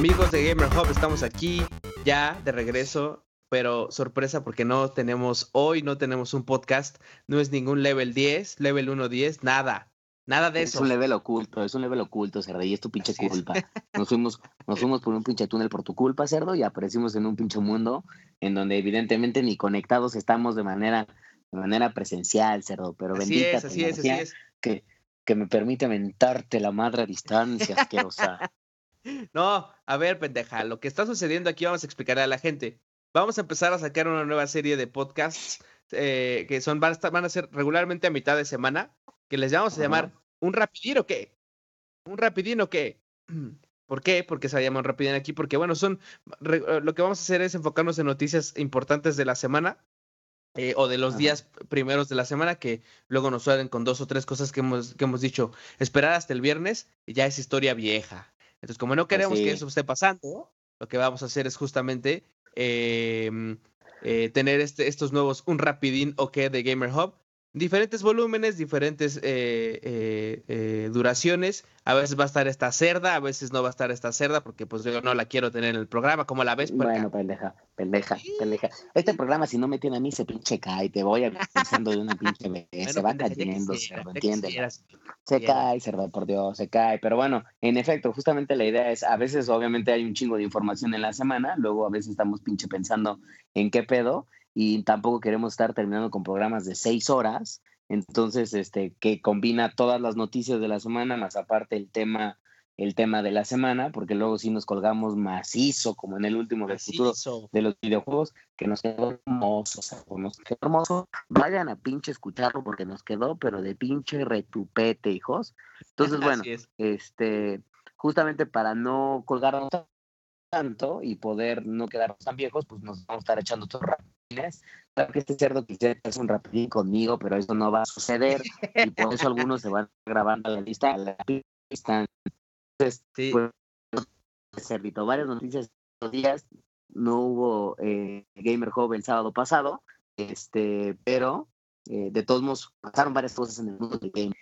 Amigos de Gamer Hub, estamos aquí ya de regreso, pero sorpresa porque no tenemos hoy, no tenemos un podcast, no es ningún level 10, level 1 10, nada, nada de eso. Es un level oculto, es un level oculto, cerdo, y es tu pinche culpa. Nos fuimos, nos fuimos por un pinche túnel por tu culpa, cerdo, y aparecimos en un pinche mundo en donde evidentemente ni conectados estamos de manera, de manera presencial, cerdo, pero Así bendita es, así es, así es. que, que me permite mentarte la madre a distancia, asquerosa. No, a ver, pendeja, lo que está sucediendo aquí vamos a explicar a la gente. Vamos a empezar a sacar una nueva serie de podcasts eh, que son van a, estar- van a ser regularmente a mitad de semana, que les vamos a llamar un rapidín o qué. Un rapidín o qué. ¿Por qué? Porque se llama un rapidín aquí, porque bueno, son re- eh, lo que vamos a hacer es enfocarnos en noticias importantes de la semana. eh, o de los Ajá. días primeros de la semana que luego nos suelen con dos o tres cosas que hemos, que hemos dicho esperar hasta el viernes y ya es historia vieja. Entonces, como no queremos que eso esté pasando, lo que vamos a hacer es justamente eh, eh, tener este, estos nuevos, un rapidín OK de Gamer Hub. Diferentes volúmenes, diferentes eh, eh, eh, duraciones. A veces va a estar esta cerda, a veces no va a estar esta cerda, porque pues yo no la quiero tener en el programa. como la ves? Bueno, pendeja, pendeja, pendeja. Este programa, si no me tiene a mí, se pinche cae. Te voy avisando de una pinche vez. Bueno, se va pendeja, cayendo, cerdo, ¿entiendes? Se cae, cerdo, por Dios, se cae. Pero bueno, en efecto, justamente la idea es, a veces obviamente hay un chingo de información en la semana, luego a veces estamos pinche pensando en qué pedo y tampoco queremos estar terminando con programas de seis horas. Entonces, este, que combina todas las noticias de la semana, más aparte el tema, el tema de la semana, porque luego sí nos colgamos macizo, como en el último del futuro de los videojuegos, que nos quedó hermoso, o sea, nos quedó hermoso. Vayan a pinche escucharlo porque nos quedó, pero de pinche retupete, hijos. Entonces, bueno, es. este, justamente para no colgarnos tanto y poder no quedarnos tan viejos, pues nos vamos a estar echando estos rapidines. Claro que este cerdo quisiera hacer un rapidín conmigo, pero eso no va a suceder y por eso algunos se van grabando a la lista, a la pista. Entonces, Sí. pues, cerdito, varias noticias estos días. No hubo eh, Gamer Hub el sábado pasado, este, pero eh, de todos modos pasaron varias cosas en el mundo del game.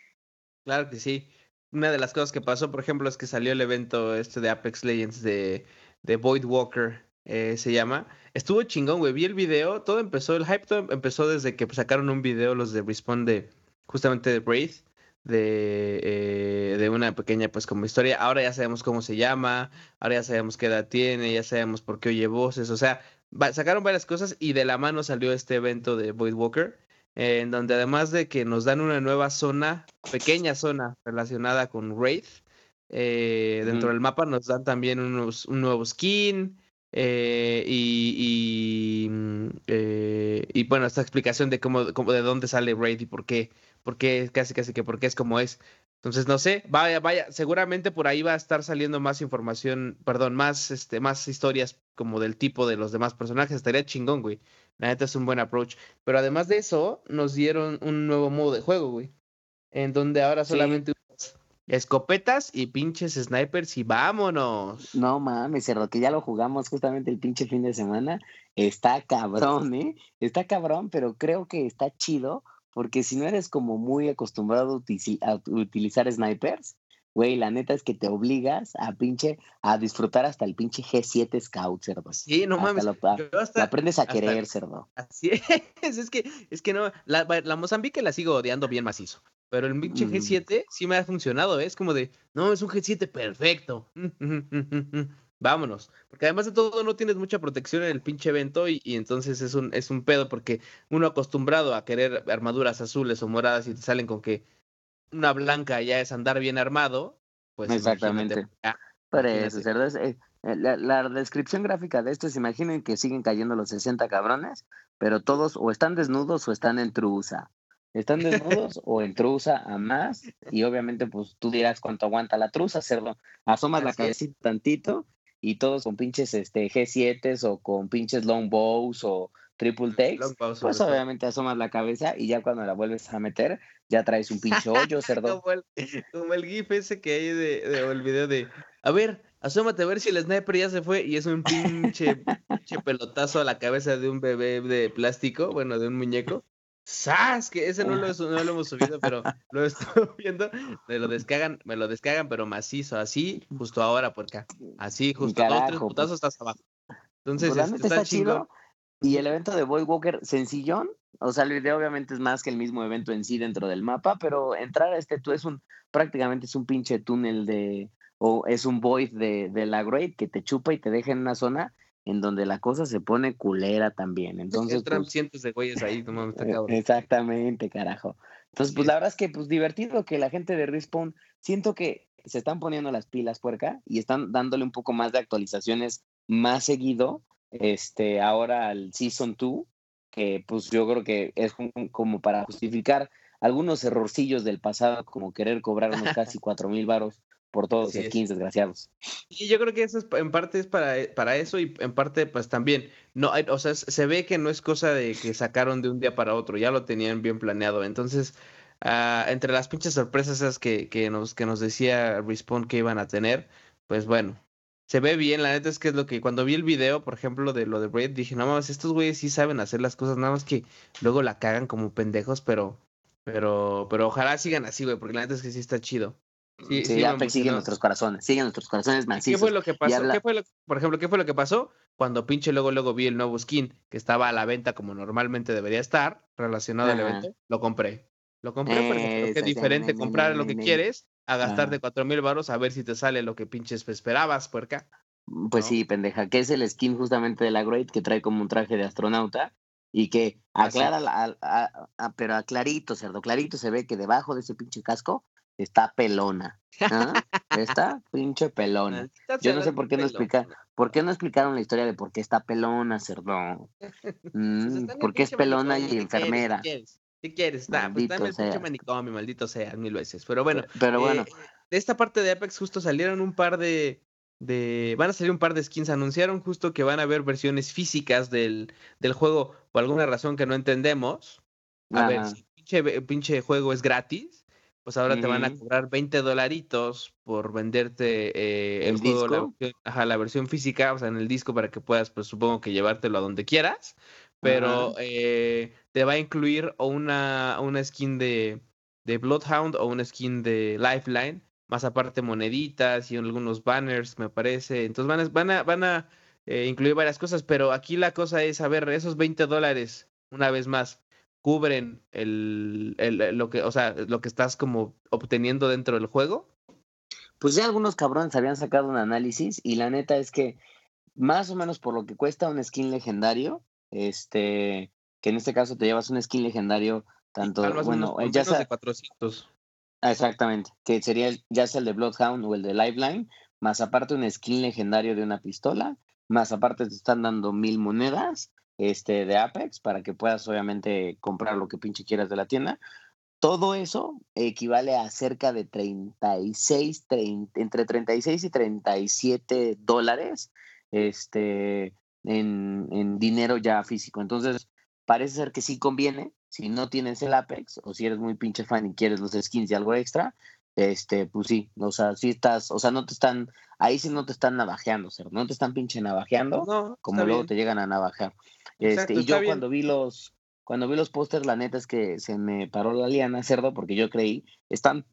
Claro que sí. Una de las cosas que pasó, por ejemplo, es que salió el evento este de Apex Legends de, de Void Walker, eh, se llama. Estuvo chingón, güey. Vi el video, todo empezó, el hype todo empezó desde que sacaron un video los de Respawn de justamente de Wraith, de, eh, de una pequeña pues como historia. Ahora ya sabemos cómo se llama, ahora ya sabemos qué edad tiene, ya sabemos por qué oye voces, o sea, sacaron varias cosas y de la mano salió este evento de Void Walker eh, en donde además de que nos dan una nueva zona, pequeña zona relacionada con Wraith, eh, dentro del mapa nos dan también unos, un nuevo skin eh, y, y, mm, eh, y, bueno, esta explicación de cómo, cómo- de dónde sale Wraith y por qué, por qué casi casi que por qué es como es. Entonces, no sé, vaya, vaya, seguramente por ahí va a estar saliendo más información, perdón, más, este, más historias como del tipo de los demás personajes. Estaría chingón, güey. La neta es un buen approach. Pero además de eso, nos dieron un nuevo modo de juego, güey. En donde ahora solamente escopetas y pinches snipers y vámonos. No mames, cerdo, que ya lo jugamos justamente el pinche fin de semana. Está cabrón, ¿eh? Está cabrón, pero creo que está chido porque si no eres como muy acostumbrado a, utilizar snipers, güey, la neta es que te obligas a pinche a disfrutar hasta el pinche G7 Scout, cerdo. Sí, no Hasta mames. Lo, a- lo aprendes a hasta- querer, cerdo. Así es, es que, es que no, la, la Mozambique la sigo odiando bien macizo. Pero el pinche Mm. G7 sí me ha funcionado, ¿eh? es como de, no, es un G7 perfecto. Vámonos. Porque además de todo no tienes mucha protección en el pinche evento y, y entonces es un, es un pedo porque uno acostumbrado a querer armaduras azules o moradas y te salen con que una blanca ya es andar bien armado, pues Exactamente. ah, Por eso, eh, eh, la, la descripción gráfica de esto, se imaginen que siguen cayendo los 60 cabrones, pero todos o están desnudos o están en trusa. Están desnudos o en trusa a más, y obviamente, pues tú dirás cuánto aguanta la trusa, cerdo. Asomas la cabecita tantito y todos con pinches este, G7s o con pinches long bows o triple takes. Pues obviamente asomas la cabeza y ya cuando la vuelves a meter, ya traes un pinche hoyo, cerdo. Como el, como el GIF ese que hay de, de- el video de, a ver, asómate a ver si el sniper ya se fue y es un pinche, pinche pelotazo a la cabeza de un bebé de plástico, bueno, de un muñeco. ¡Sas! Que ese no lo, no lo hemos subido, pero lo estoy viendo. Me lo descargan, me lo descargan, pero macizo, así, justo ahora, porque así, justo dos, tres Carajo, putazos estás abajo. Entonces, Pues este, está está chido. Y el evento de Boy Walker, sencillón. O sea, el video obviamente es más que el mismo evento en sí dentro del mapa, pero entrar a este tú es un, prácticamente es un pinche túnel de, o es un void de, de la Great que te chupa y te deja en una zona en donde la cosa se pone culera también. Entonces, Entran pues, cientos de güeyes ahí, no mames, está eh, cabrón. Exactamente, carajo. Entonces, pues es- la verdad es que pues divertido que la gente de Respawn, siento que se están poniendo las pilas puerca y están dándole un poco más de actualizaciones más seguido, este, ahora al Season 2, que pues yo creo que es como, para justificar algunos errorcillos del pasado, como querer cobrar unos casi cuatro mil varos por todos los Así es. skins desgraciados. Y yo creo que eso es, en parte es para, para eso y en parte pues también, no, hay- o sea, se ve que no es cosa de que sacaron de un día para otro, ya lo tenían bien planeado. Entonces, ah, entre las pinches sorpresas esas que, que nos, que nos decía Respawn que iban a tener, pues bueno, se ve bien, la neta es que es lo que cuando vi el video, por ejemplo, de lo de Braid, dije, no mames, estos güeyes sí saben hacer las cosas, nada más que luego la cagan como pendejos, pero, pero, pero ojalá sigan así, güey, porque la neta es que sí está chido. Sí, Sí, sí Apex sigue nuestros corazones, siguen nuestros corazones ¿Qué macizos. fue lo que pasó? habla- ¿Qué fue lo, por ejemplo, qué fue lo que pasó cuando pinche luego luego vi el nuevo skin que estaba a la venta como normalmente debería estar relacionado al evento? Lo compré. Lo compré porque es diferente comprar lo que quieres a gastar de cuatro mil baros a ver si te sale lo que pinches esperabas, puerca. Pues ¿no? sí, pendeja, que es el skin justamente de la Great que trae como un traje de astronauta y que aclara, es. la- a- a- a- pero a clarito, cerdo, clarito se ve que debajo de ese pinche casco está pelona. ¿ah? Está pinche pelona. Yo no sé por qué no pelona. explica, por qué no explicaron la historia de por qué está pelona, cerdo. Mm, está porque es pelona y enfermera. ¿Qué quieres? Nah, pues dame el manicomio, maldito sea, mil veces. Pero bueno, Pero bueno, Eh, de esta parte de Apex justo salieron un par de, de... Van a salir un par de skins. Anunciaron justo que van a haber versiones físicas del, del juego por alguna razón que no entendemos. A ver, si el pinche, pinche juego es gratis, pues ahora te van a cobrar 20 dolaritos por venderte eh, el, ¿El juego, la versión, ajá, la versión física, o sea, en el disco para que puedas, pues supongo que llevártelo a donde quieras. Pero eh, te va a incluir o una, una skin de, de Bloodhound o una skin de Lifeline, más aparte moneditas y algunos banners, me parece. Entonces van a, van a, van a eh, incluir varias cosas, pero aquí la cosa es, a ver, esos 20 dólares, una vez más, cubren el, el- lo que, o sea, lo que estás como obteniendo dentro del juego. Pues ya algunos cabrones habían sacado un análisis y la neta es que más o menos por lo que cuesta un skin legendario, este, que en este caso te llevas un skin legendario tanto, bueno, ya de sea, 400. ah, exactamente, que sería el- ya sea el de Bloodhound o el de Lifeline, más aparte un skin legendario de una pistola, más aparte te están dando mil monedas, este, de Apex para que puedas obviamente comprar lo que pinche quieras de la tienda. Todo eso equivale a cerca de 36, 30, entre 36 y 37 dólares este, en, en dinero ya físico. Entonces, parece ser que sí conviene. Si no tienes el Apex o si eres muy pinche fan y quieres los skins y algo extra, este, pues sí, o sea, sí estás, o sea, no te están, ahí sí no te están navajeando, cerdo, no te están pinche navajeando No, como luego bien. te llegan a navajar. Exacto, Este, y yo bien. cuando vi los, cuando vi los pósters, la neta es que se me paró la liana, cerdo, porque yo creí, están,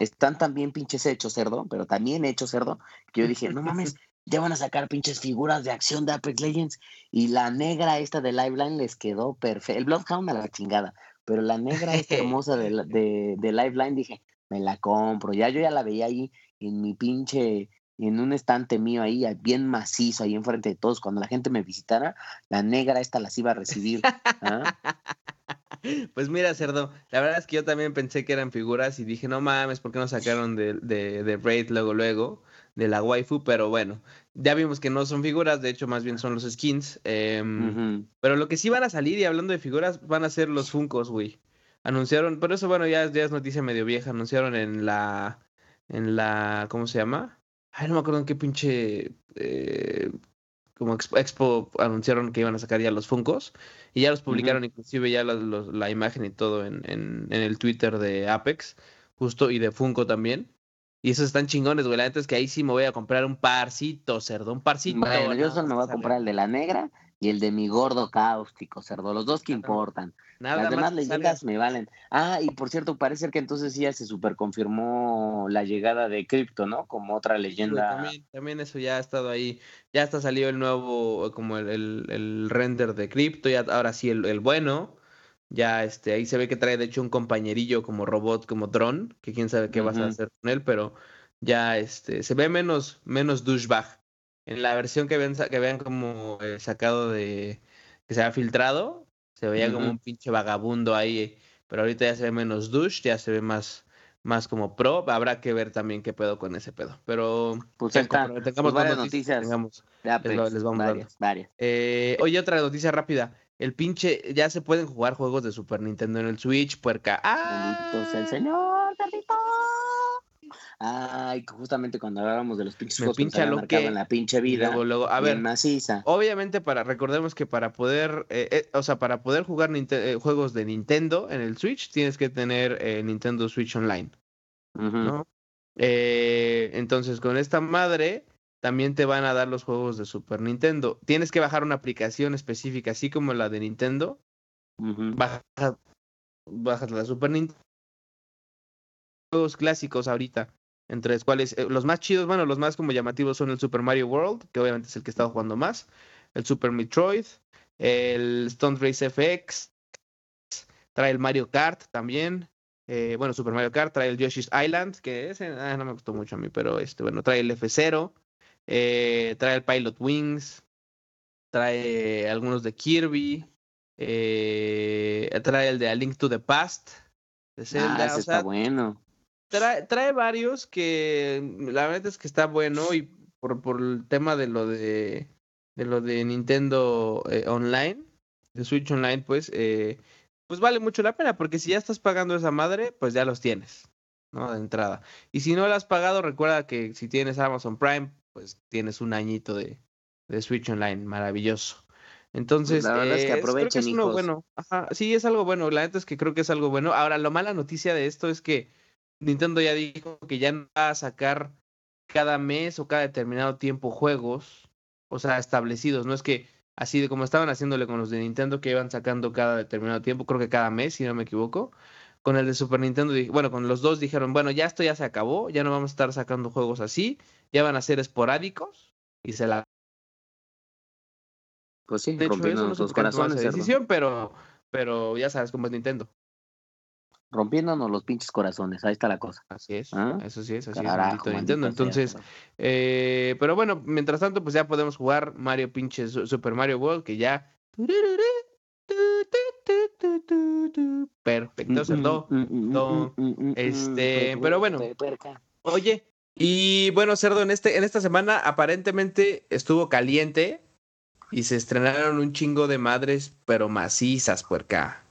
están tan bien pinches hechos, cerdo, pero también hechos, cerdo, que yo dije, no mames, ya van a sacar pinches figuras de acción de Apex Legends. Y la negra esta de Liveline les quedó perfecta. El Bloodhound a la chingada, pero la negra esta hermosa de, de, de Liveline dije, me la compro. Ya yo ya la veía ahí en mi pinche, en un estante mío ahí, bien macizo, ahí enfrente de todos. Cuando la gente me visitara, la negra esta las iba a recibir. ¿ah? Pues mira, Cerdo, la verdad es que yo también pensé que eran figuras y dije, no mames, ¿por qué no sacaron de, de, de Raid luego, luego, de la waifu? Pero bueno, ya vimos que no son figuras, de hecho más bien son los skins. em. Pero lo que sí van a salir, y hablando de figuras, van a ser los Funkos, güey. Anunciaron, pero eso bueno, ya, ya es noticia medio vieja, anunciaron en la, en la, ¿cómo se llama? Ay, no me acuerdo en qué pinche, eh, como expo, expo anunciaron que iban a sacar ya los Funkos. Y ya los publicaron, inclusive ya los- la imagen y todo en, en, en el Twitter de Apex, justo, y de Funko también. Y esos están chingones, güey. La neta es que ahí sí me voy a comprar un parcito, cerdo, un parcito. Bueno, yo solo me voy a comprar el de la negra y el de mi gordo cáustico, cerdo. Los dos que importan. Las demás leyendas me valen. Ah, y por cierto, parece que entonces ya se super confirmó la llegada de Crypto, ¿no? Como otra leyenda. también, eso ya ha estado ahí. Ya está salido el nuevo, como el, el, render de Crypto, ya ahora sí el, el, bueno. Ya este, ahí se ve que trae de hecho un compañerillo como robot, como drone, que quién sabe qué vas a hacer con él, pero ya este, se ve menos, menos douchebag. En la versión que ven, que vean como eh, sacado de, que se ha filtrado, se veía como un pinche vagabundo ahí, pero ahorita ya se ve menos douche, ya se ve más, más como pro. Habrá que ver también qué pedo con ese pedo. Pero pues está. tengamos pues noticias, pues, les, vamos varias, varias. Eh, oye, otra noticia rápida. El pinche, ya se pueden jugar juegos de Super Nintendo en el Switch, puerca. ¡Ah! el señor, perrito. Ay, justamente cuando hablábamos de los pinches juegos pincha lo que en la pinche vida. Luego, a ver, maciza. Obviamente para recordemos que para poder, eh, eh, o sea, para poder jugar eh, juegos de Nintendo en el Switch tienes que tener Nintendo Switch Online, ¿no? entonces con esta madre también te van a dar los juegos de Super Nintendo. Tienes que bajar una aplicación específica, así como la de Nintendo. bajas, bajas la Super Nintendo juegos clásicos ahorita, entre los cuales eh, los más chidos, bueno, los más como llamativos son el Super Mario World, que obviamente es el que he estado jugando más, el Super Metroid, el Stone Race FX, trae el Mario Kart también, eh, bueno, Super Mario Kart, trae el Yoshi's Island, que ese ah, no me gustó mucho a mí, pero este, bueno, trae el F0, eh, trae el Pilot Wings, trae algunos de Kirby, trae el de A Link to the Past, de Zelda, ah, está bueno trae, varios que mm, la verdad es que está bueno y por, por el tema de lo de, de lo de Nintendo eh, Online, de Switch Online, pues, eh, pues vale mucho la pena, porque si ya estás pagando esa madre, pues ya los tienes, ¿no? De entrada. Y si no lo has pagado, recuerda que si tienes Amazon Prime, pues tienes un añito de, de Switch Online, maravilloso. Entonces, la verdad es que aprovechen, es, bueno. Ajá, sí, es algo bueno. La neta es que creo que es algo bueno. Ahora, lo mala noticia de esto es que Nintendo ya dijo que ya no va a sacar cada mes o cada determinado tiempo juegos, o sea, establecidos. No es que así de como estaban haciéndole con los de Nintendo que iban sacando cada determinado tiempo, creo que cada mes, si no me equivoco. Con el de Super Nintendo, bueno, con los dos dijeron, bueno, ya esto ya se acabó, ya no vamos a estar sacando juegos así, ya van a ser esporádicos y se la... Pues sí, de hecho, eso no corazones. decisión, pero, pero ya sabes cómo es Nintendo rompiéndonos los pinches corazones. Ahí está la cosa. Así es. ¿Ah? Eso sí es, así es. Nintendo. Entonces, eh, pero bueno, mientras tanto, pues ya podemos jugar Mario pinches Super Mario World, que ya. Perfecto, cerdo. Este, pero bueno. Oye, y bueno, cerdo, en este, en esta semana aparentemente estuvo caliente y se estrenaron un chingo de madres, pero macizas, puerca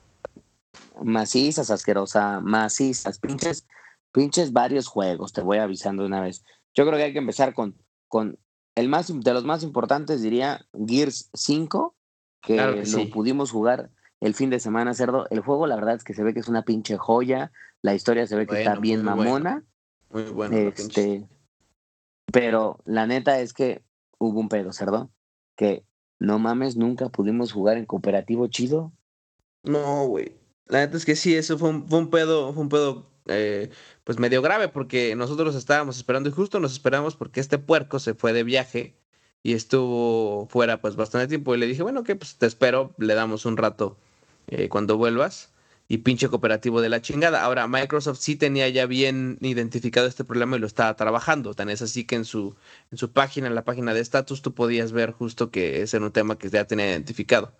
macizas, asquerosa, macizas, pinches, pinches varios juegos, te voy avisando una vez. Yo creo que hay que empezar con, con el más, de los más importantes, diría Gears 5, que, lo pudimos jugar el fin de semana, cerdo. El juego, la verdad es que se ve que es una pinche joya, la historia se ve que está bien mamona. Muy bueno. Este, pero la neta es que hubo un pedo, cerdo, que no mames, nunca pudimos jugar en cooperativo chido. No, güey. La neta es que sí, eso fue un, pedo, fue un pedo eh, pues medio grave porque nosotros estábamos esperando y justo nos esperamos porque este puerco se fue de viaje y estuvo fuera pues bastante tiempo y le dije, bueno, que pues te espero, le damos un rato eh, cuando vuelvas y pinche cooperativo de la chingada. Ahora, Microsoft sí tenía ya bien identificado este problema y lo estaba trabajando. Tan es así que en su, en su página, en la página de status, tú podías ver justo que ese era un tema que ya tenía identificado.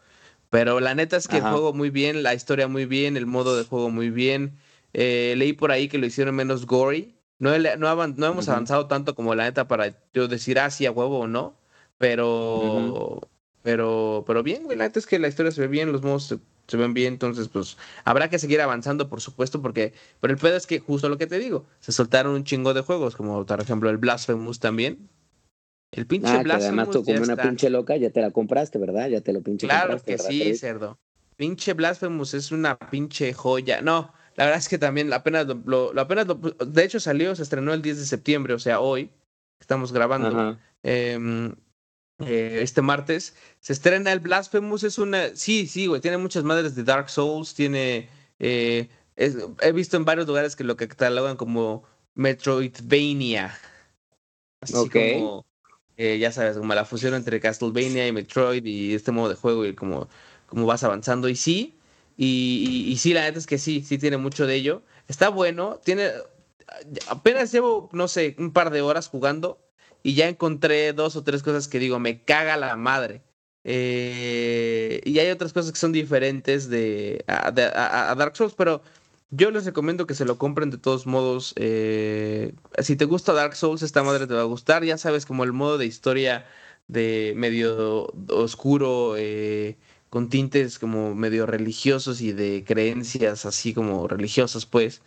Pero la neta es que el juego muy bien, la historia muy bien, el modo de juego muy bien. Eh, leí por ahí que lo hicieron menos gory. No, no, no hemos avanzado tanto como la neta para yo decir, ah, sí, a huevo o no. Pero, pero, pero bien, güey. La neta es que la historia se ve bien, los modos se, ven bien. Entonces, pues habrá que seguir avanzando, por supuesto, porque. Pero el pedo es que, justo lo que te digo, se soltaron un chingo de juegos, como por ejemplo el Blasphemous también el pinche ah, Blasphemous. además tú como una pinche loca ya te la compraste, ¿verdad? Ya te lo pinche Claro que sí, cerdo. Pinche Blasphemous es una pinche joya. No, la verdad es que también apenas lo, apenas de hecho salió, se estrenó el 10 de septiembre, o sea, hoy estamos grabando. Em, eh, este martes. Se estrena el Blasphemous, es una... Sí, sí, güey, tiene muchas madres de Dark Souls, tiene... Eh, he visto en varios lugares que lo catalogan como Metroidvania. Así como, eh, ya sabes, como la fusión entre Castlevania y Metroid y este modo de juego y como, como vas avanzando. Y sí, y, sí, la neta es que sí, sí tiene mucho de ello. Está bueno, tiene... Apenas llevo, no sé, un par de horas jugando y ya encontré dos o tres cosas que digo, me caga la madre. Eh, y hay otras cosas que son diferentes de a, Dark Souls, pero yo les recomiendo que se lo compren de todos modos. Eh, si te gusta Dark Souls, esta madre te va a gustar. Ya sabes, como el modo de historia de medio oscuro, eh, con tintes como medio religiosos y de creencias así como religiosas, pues.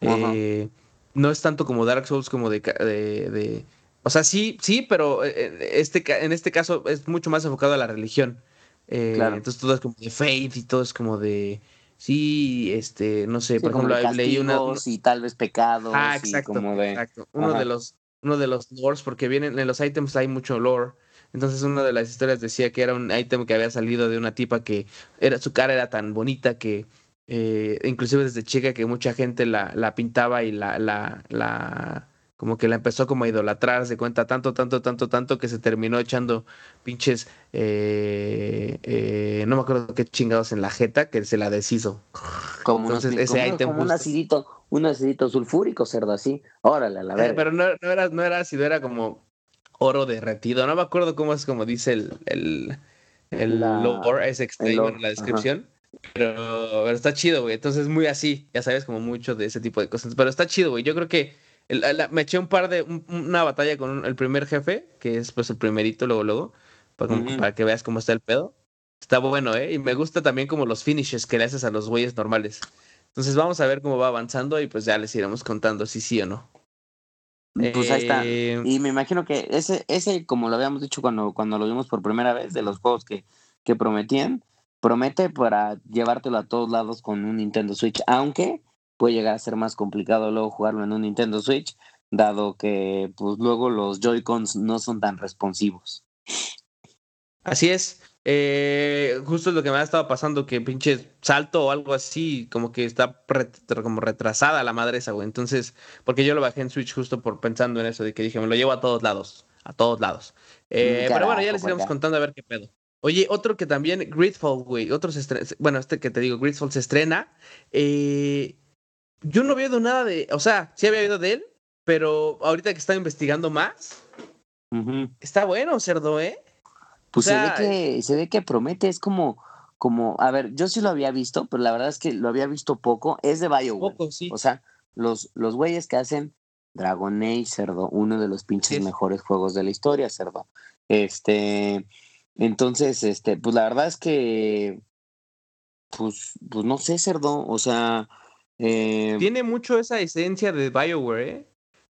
no es tanto como Dark Souls como de, de o sea, sí, sí, pero eh, eh, este, en este caso es mucho más enfocado a la religión. Eh, entonces todo es como de faith y todo es como de... Sí, este, no sé, por ejemplo, leí una, y tal vez pecados. Ah, exacto, exacto. Uno de los, uno de los lores, porque vienen en los items hay mucho lore. Entonces una de las historias decía que era un item que había salido de una tipa que era, su cara era tan bonita que inclusive desde chica que mucha gente la, la pintaba y la, la, la como que la empezó como a idolatrar, se cuenta tanto, tanto, tanto, tanto que se terminó echando pinches, eh, eh, no me acuerdo qué chingados en la jeta, que se la deshizo. Como, Entonces, ese como, un acidito, un acidito sulfúrico, cerdo, así. Órale, a la eh, verdad. pero no, no, era, no era ácido, era como oro derretido. No me acuerdo cómo es como dice el, el, el lore, es extraño en la descripción. Pero, pero, está chido, güey. Entonces, muy así, ya sabes, como mucho de ese tipo de cosas. Pero está chido, güey. Yo creo que me eché un par de. una batalla con el primer jefe, que es pues el primerito, luego, luego. Para, que veas cómo está el pedo. Está bueno, ¿eh? Y me gusta también como los finishes que le haces a los güeyes normales. Entonces vamos a ver cómo va avanzando y pues ya les iremos contando si sí o no. Pues ahí está. Eh, y me imagino que ese, ese, como lo habíamos dicho cuando, cuando lo vimos por primera vez, de los juegos que, que prometían, promete para llevártelo a todos lados con un Nintendo Switch. Aunque puede llegar a ser más complicado luego jugarlo en un Nintendo Switch, dado que pues luego los Joy-Cons no son tan responsivos. Así es. Eh, justo es lo que me ha estado pasando, que pinche salto o algo así, como que está como retrasada la madre esa, güey. Entonces, porque yo lo bajé en Switch justo por pensando en eso, de que dije, me lo llevo a todos lados, a todos lados. Eh, pero bueno, ya les iremos contando a ver qué pedo. Oye, otro que también, Gridfall, güey, otro se bueno, este que te digo, Gridfall se estrena. Eh, yo no había oído nada de, o sea, sí había oído de él, pero ahorita que estaba investigando más, está bueno, cerdo, ¿eh? Pues se ve que se ve que promete, es como como, a ver, yo sí lo había visto, pero la verdad es que lo había visto poco, es de BioWare. Poco, sí. O sea, los los güeyes que hacen Dragon Age, cerdo, uno de los pinches mejores juegos de la historia, cerdo. Este, entonces, este, pues la verdad es que pues pues no sé, cerdo, o sea, eh, tiene mucho esa esencia de BioWare, ¿eh?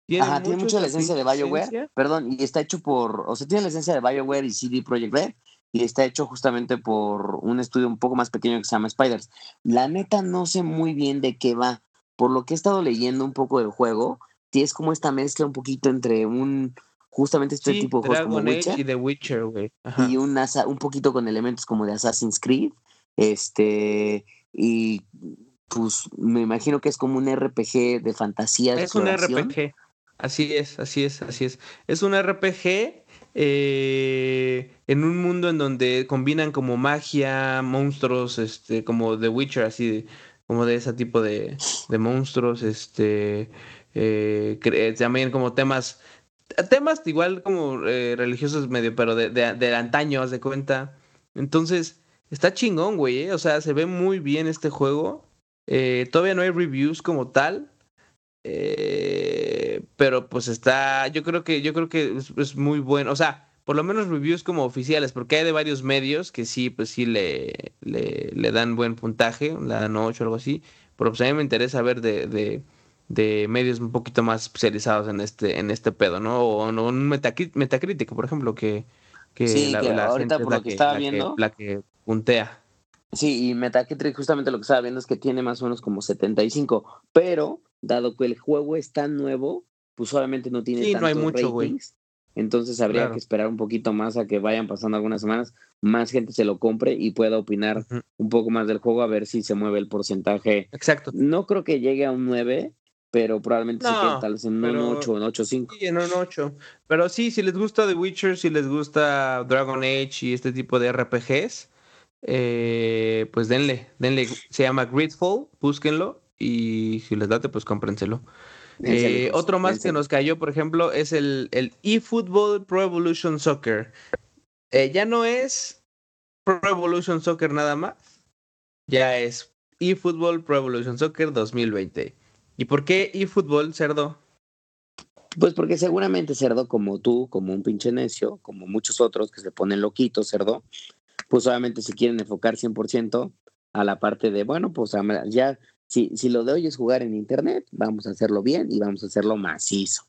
Tiene Ajá, tiene mucho la esencia de BioWare, perdón, y está hecho por, o sea, tiene la esencia de BioWare y CD Projekt Red, y está hecho justamente por un estudio un poco más pequeño que se llama Spiders. La neta no sé muy bien de qué va, por lo que he estado leyendo un poco del juego, es como esta mezcla un poquito entre un, justamente este tipo de juegos como Witcher, y The Witcher, güey. Y un, un poquito con elementos como de Assassin's Creed, este, y pues me imagino que es como un RPG de fantasía. es un RPG, así es, así es, así es. Es un RPG eh, en un mundo en donde combinan como magia, monstruos, este, como The Witcher, así, como de ese tipo de, de monstruos, este, eh, también como temas, temas igual como eh, religiosos medio, pero de, de, de antaño, haz de cuenta. Entonces, está chingón, güey, ¿eh? o sea, se ve muy bien este juego. Eh, todavía no hay reviews como tal. Eh, pero pues está. Yo creo que, yo creo que es, muy bueno. O sea, por lo menos reviews como oficiales, porque hay de varios medios que sí, pues sí le, le, dan buen puntaje, le dan 8 o algo así. Pero pues a mí me interesa ver de, de, de medios un poquito más especializados en este, en este pedo, ¿no? O, un metacrítico, por ejemplo, que, que la, ahorita por lo que, estaba viendo. la que puntea. Sí, y Metacritic justamente lo que estaba viendo es que tiene más o menos como 75, pero dado que el juego es tan nuevo, pues obviamente no tiene sí, no hay mucho, güey. entonces habría que esperar un poquito más a que vayan pasando algunas semanas, más gente se lo compre y pueda opinar un poco más del juego a ver si se mueve el porcentaje. Exacto. No creo que llegue a un 9, pero probablemente sí que tal vez en un 8 o en 8.5. Sí, en un 8. Pero sí, si les gusta The Witcher, si les gusta Dragon Age y este tipo de RPGs, eh, pues denle, denle. Se llama Gridfall, búsquenlo y si les date, pues cómprenselo. Eh, otro más que nos cayó, por ejemplo, es el, el eFootball Pro Evolution Soccer. Eh, ya no es Pro Evolution Soccer nada más, ya es eFootball Pro Evolution Soccer 2020. ¿Y por qué eFootball, Cerdo? Pues porque seguramente, Cerdo, como tú, como un pinche necio, como muchos otros que se ponen loquitos, Cerdo, pues obviamente se quieren enfocar 100% a la parte de, bueno, pues ya si, si lo de hoy es jugar en Internet, vamos a hacerlo bien y vamos a hacerlo macizo.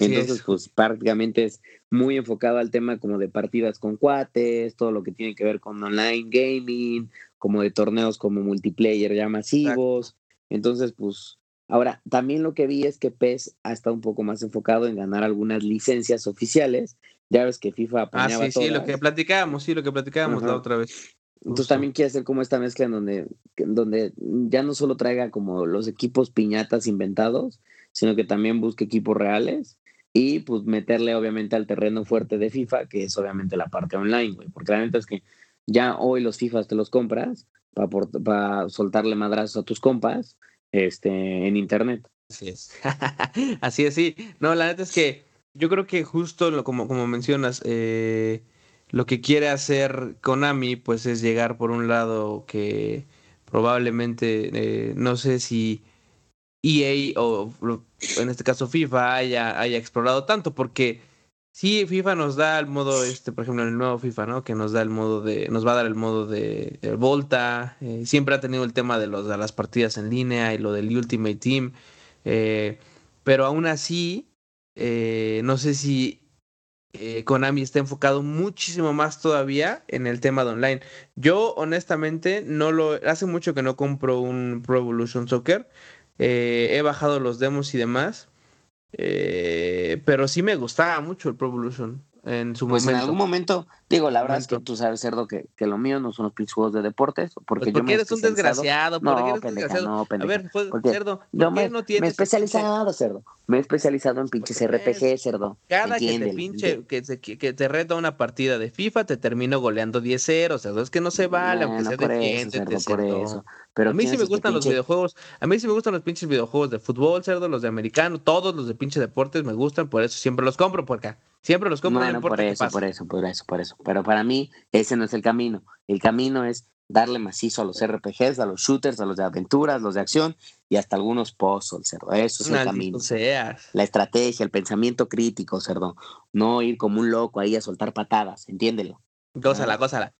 Entonces, pues prácticamente es muy enfocado al tema como de partidas con cuates, todo lo que tiene que ver con online gaming, como de torneos como multiplayer ya masivos. Entonces, pues ahora también lo que vi es que PES ha estado un poco más enfocado en ganar algunas licencias oficiales. Ya ves que FIFA Ah, sí, sí, lo que platicábamos, sí, lo que platicábamos la otra vez. Entonces también quiere hacer como esta mezcla en donde, donde ya no solo traiga como los equipos piñatas inventados, sino que también busque equipos reales y pues meterle obviamente al terreno fuerte de FIFA, que es obviamente la parte online, güey, porque la neta es que ya hoy los FIFAs te los compras para, para soltarle madrazos a tus compas este, en internet. Así es. Así es, sí. No, la neta es que yo creo que justo lo, como, como mencionas, eh, lo que quiere hacer Konami, pues es llegar por un lado que probablemente, eh, no sé si EA o en este caso FIFA haya, haya explorado tanto, porque sí, FIFA nos da el modo, este, por ejemplo, el nuevo FIFA, ¿no? Que nos da el modo de, nos va a dar el modo de, Volta, eh, siempre ha tenido el tema de, los, de las partidas en línea y lo del Ultimate Team, pero aún así, no sé si eh, Konami está enfocado muchísimo más todavía en el tema de online. Yo honestamente no lo hace mucho que no compro un Pro Evolution Soccer. Eh, he bajado los demos y demás. Eh, pero sí me gustaba mucho el Pro Evolution en su pues momento. en algún momento, digo, la verdad es que tú sabes, Cerdo, que, que lo mío no son los pinches juegos de deportes. Porque, pues yo eres un desgraciado. No, eres pendeja, no, pendeja. A ver, pues, Cerdo, yo me, no tienes me he especializado, Cerdo. Me he especializado en pinches RPG, Cerdo. Cada que te pinche, que, se, que, te reta una partida de FIFA, te termino goleando 10-0, Cerdo. Es que no se vale, aunque sea defiéndete, Cerdo. Pero a mí sí me gustan los videojuegos. A mí sí me gustan los pinches videojuegos de fútbol, cerdo, los de americano, todos los de pinches deportes me gustan, por eso siempre los compro por acá. Siempre los compro. Bueno, por eso, por eso, por eso, por eso. Pero para mí ese no es el camino. El camino es darle macizo a los RPGs, a los shooters, a los de aventuras, los de acción y hasta algunos puzzles, cerdo. Eso es el camino. La estrategia, el pensamiento crítico, cerdo. No ir como un loco ahí a soltar patadas, entiéndelo. Gózala, gózala.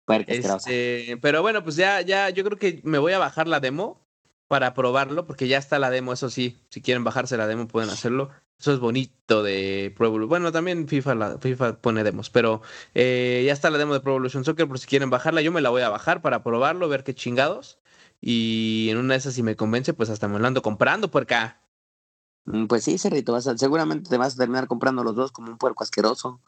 Este, pero bueno, pues ya, ya, yo creo que me voy a bajar la demo para probarlo, porque ya está la demo, eso sí, si quieren bajarse la demo pueden hacerlo. Eso es bonito de Pro Evolution. Bueno, también FIFA, la, FIFA pone demos, pero eh, ya está la demo de Pro Evolution Soccer, por si quieren bajarla, yo me la voy a bajar para probarlo, ver qué chingados. Y en una de esas, si me convence, pues hasta me lo ando comprando por acá. Mm, pues sí, Cerrito, vas seguramente te vas a terminar comprando los dos como un puerco asqueroso.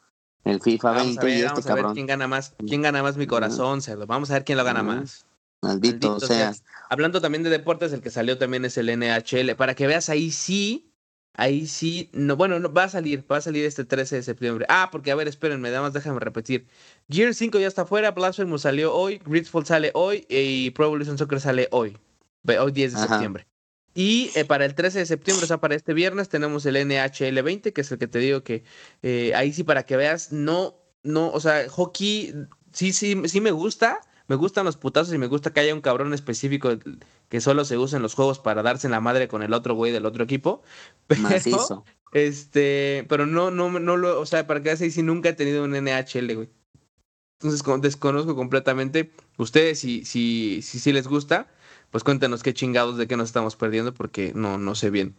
El FIFA 20 y este vamos a ver quién gana más, quién gana más mi corazón, cerdo. Vamos a ver quién lo gana más. Maldito, sea. Hablando también de deportes, el que salió también es el NHL. Para que veas, ahí sí, ahí sí, no, bueno, no, va a salir, va a salir este 13 de septiembre. Ah, porque a ver, espérenme, nada más déjame repetir. Gear 5 ya está fuera, Blasphemous salió hoy, Gridfall sale hoy y Pro Evolution Soccer sale hoy. Hoy 10 de septiembre. Y eh, para el 13 de septiembre, o sea, para este viernes, tenemos el NHL 20, que es el que te digo que eh, ahí sí, para que veas, no, no, o sea, hockey sí, sí, sí me gusta, me gustan los putazos y me gusta que haya un cabrón específico que solo se usa en los juegos para darse en la madre con el otro güey del otro equipo. Pero, este, pero no, no, no lo, o sea, para que veas ahí sí nunca he tenido un NHL, güey. Entonces desconozco completamente. Ustedes, si, si, si, si les gusta, pues cuéntanos qué chingados de qué nos estamos perdiendo porque no, no sé bien.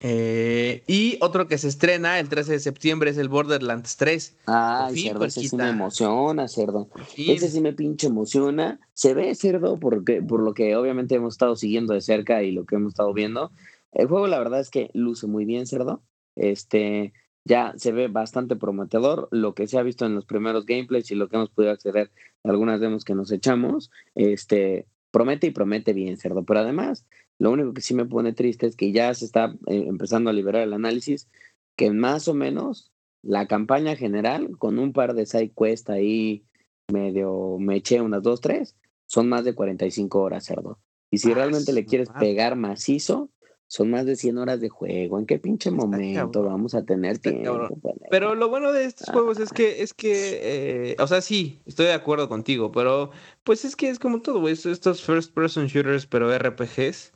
Eh, y otro que se estrena el 13 de septiembre es el Borderlands 3. Ay, cerdo, ese sí me emociona, cerdo. Ese sí me pinche emociona. Se ve, cerdo, porque, por lo que obviamente hemos estado siguiendo de cerca y lo que hemos estado viendo. El juego, la verdad es que luce muy bien, cerdo. Este, ya se ve bastante prometedor. Lo que se ha visto en los primeros gameplays y lo que hemos podido acceder a algunas demos que nos echamos, este, promete y promete bien, cerdo. Pero además, lo único que sí me pone triste es que ya se está eh, empezando a liberar el análisis, que más o menos la campaña general, con un par de side quest ahí medio me eché unas dos, tres, son más de 45 horas, cerdo. Y si ah, realmente le quieres pegar macizo, son más de 100 horas de juego. ¿En qué pinche momento vamos a tener tiempo? Pero lo bueno de estos juegos es que, es que, eh, o sea, sí, estoy de acuerdo contigo, pero pues es que es como todo, güey, estos first person shooters, pero RPGs,